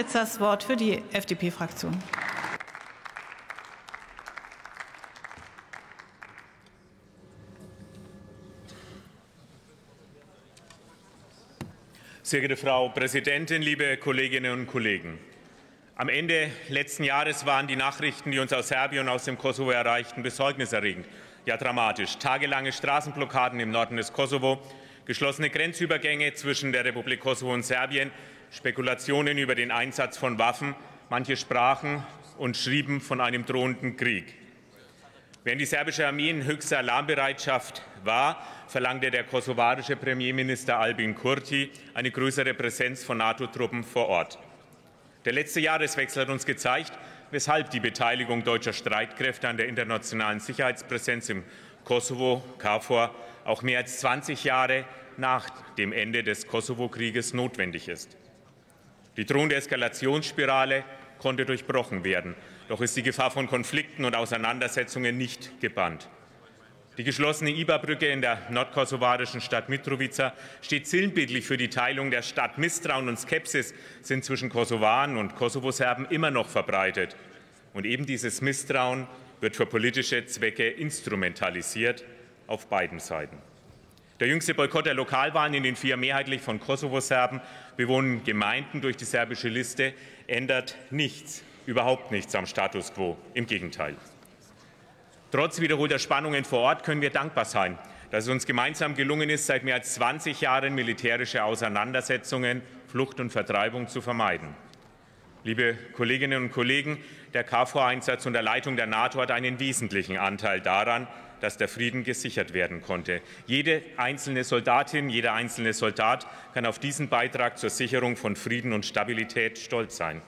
jetzt das Wort für die FDP-Fraktion. Sehr geehrte Frau Präsidentin, liebe Kolleginnen und Kollegen! Am Ende letzten Jahres waren die Nachrichten, die uns aus Serbien und aus dem Kosovo erreichten, besorgniserregend, ja dramatisch. Tagelange Straßenblockaden im Norden des Kosovo, geschlossene Grenzübergänge zwischen der Republik Kosovo und Serbien, Spekulationen über den Einsatz von Waffen. Manche sprachen und schrieben von einem drohenden Krieg. Während die serbische Armee in höchster Alarmbereitschaft war, verlangte der kosovarische Premierminister Albin Kurti eine größere Präsenz von NATO-Truppen vor Ort. Der letzte Jahreswechsel hat uns gezeigt, weshalb die Beteiligung deutscher Streitkräfte an der internationalen Sicherheitspräsenz im Kosovo, KFOR, auch mehr als 20 Jahre nach dem Ende des Kosovo-Krieges notwendig ist. Die drohende Eskalationsspirale konnte durchbrochen werden. Doch ist die Gefahr von Konflikten und Auseinandersetzungen nicht gebannt. Die geschlossene IBA-Brücke in der nordkosovarischen Stadt Mitrovica steht sinnbildlich für die Teilung der Stadt. Misstrauen und Skepsis sind zwischen Kosovaren und Kosovo-Serben immer noch verbreitet. Und eben dieses Misstrauen wird für politische Zwecke instrumentalisiert auf beiden Seiten. Der jüngste Boykott der Lokalwahlen in den vier mehrheitlich von Kosovo-Serben bewohnten Gemeinden durch die serbische Liste ändert nichts, überhaupt nichts am Status quo. Im Gegenteil. Trotz wiederholter Spannungen vor Ort können wir dankbar sein, dass es uns gemeinsam gelungen ist, seit mehr als 20 Jahren militärische Auseinandersetzungen, Flucht und Vertreibung zu vermeiden. Liebe Kolleginnen und Kollegen, der KFOR-Einsatz unter Leitung der NATO hat einen wesentlichen Anteil daran, dass der Frieden gesichert werden konnte. Jede einzelne Soldatin, jeder einzelne Soldat kann auf diesen Beitrag zur Sicherung von Frieden und Stabilität stolz sein.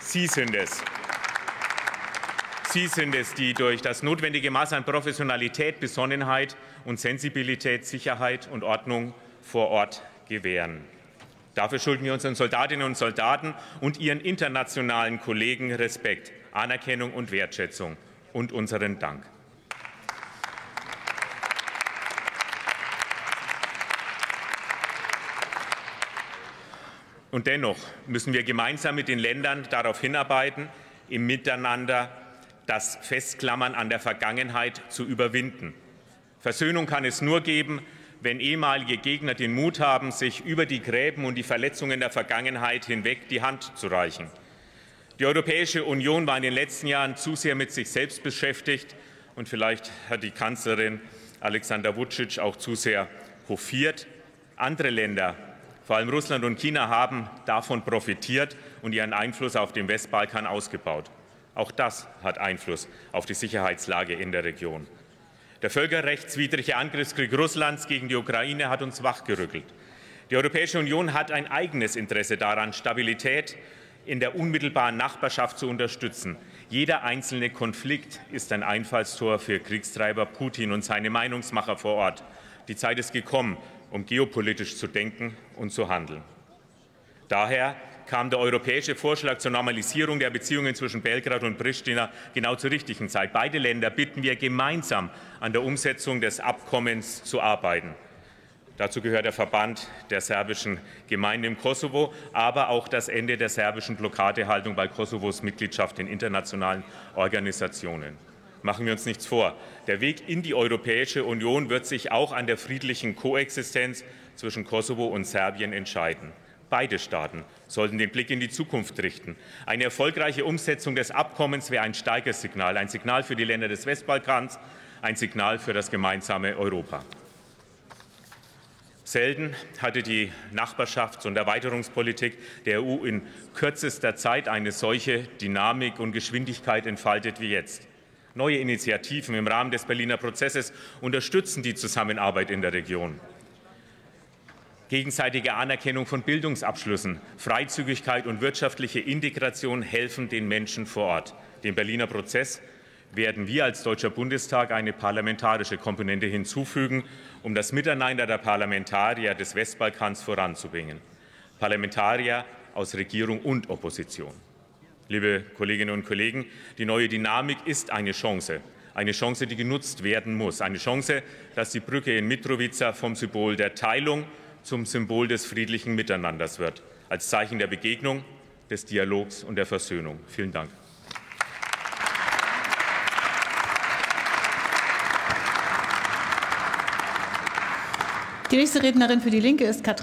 Sie sind es, Sie sind es, die durch das notwendige Maß an Professionalität, Besonnenheit und Sensibilität Sicherheit und Ordnung vor Ort gewähren. Dafür schulden wir unseren Soldatinnen und Soldaten und ihren internationalen Kollegen Respekt, Anerkennung und Wertschätzung und unseren Dank. Und dennoch müssen wir gemeinsam mit den Ländern darauf hinarbeiten, im Miteinander das Festklammern an der Vergangenheit zu überwinden. Versöhnung kann es nur geben, wenn ehemalige Gegner den Mut haben, sich über die Gräben und die Verletzungen der Vergangenheit hinweg die Hand zu reichen. Die Europäische Union war in den letzten Jahren zu sehr mit sich selbst beschäftigt und vielleicht hat die Kanzlerin Alexander Vucic auch zu sehr hofiert. Andere Länder, vor allem Russland und China, haben davon profitiert und ihren Einfluss auf dem Westbalkan ausgebaut. Auch das hat Einfluss auf die Sicherheitslage in der Region. Der völkerrechtswidrige Angriffskrieg Russlands gegen die Ukraine hat uns wachgerüttelt. Die Europäische Union hat ein eigenes Interesse daran, Stabilität in der unmittelbaren Nachbarschaft zu unterstützen. Jeder einzelne Konflikt ist ein Einfallstor für Kriegstreiber Putin und seine Meinungsmacher vor Ort. Die Zeit ist gekommen, um geopolitisch zu denken und zu handeln. Daher kam der europäische Vorschlag zur Normalisierung der Beziehungen zwischen Belgrad und Pristina genau zur richtigen Zeit. Beide Länder bitten wir gemeinsam an der Umsetzung des Abkommens zu arbeiten. Dazu gehört der Verband der serbischen Gemeinden im Kosovo, aber auch das Ende der serbischen Blockadehaltung bei Kosovos Mitgliedschaft in internationalen Organisationen. Machen wir uns nichts vor. Der Weg in die Europäische Union wird sich auch an der friedlichen Koexistenz zwischen Kosovo und Serbien entscheiden. Beide Staaten sollten den Blick in die Zukunft richten. Eine erfolgreiche Umsetzung des Abkommens wäre ein starkes Signal, ein Signal für die Länder des Westbalkans, ein Signal für das gemeinsame Europa. Selten hatte die Nachbarschafts- und Erweiterungspolitik der EU in kürzester Zeit eine solche Dynamik und Geschwindigkeit entfaltet wie jetzt. Neue Initiativen im Rahmen des Berliner Prozesses unterstützen die Zusammenarbeit in der Region gegenseitige Anerkennung von Bildungsabschlüssen, Freizügigkeit und wirtschaftliche Integration helfen den Menschen vor Ort. Dem Berliner Prozess werden wir als Deutscher Bundestag eine parlamentarische Komponente hinzufügen, um das Miteinander der Parlamentarier des Westbalkans voranzubringen. Parlamentarier aus Regierung und Opposition. Liebe Kolleginnen und Kollegen, die neue Dynamik ist eine Chance. Eine Chance, die genutzt werden muss. Eine Chance, dass die Brücke in Mitrovica vom Symbol der Teilung zum Symbol des friedlichen Miteinanders wird. Als Zeichen der Begegnung, des Dialogs und der Versöhnung. Vielen Dank. Die nächste Rednerin für die Linke ist Katrin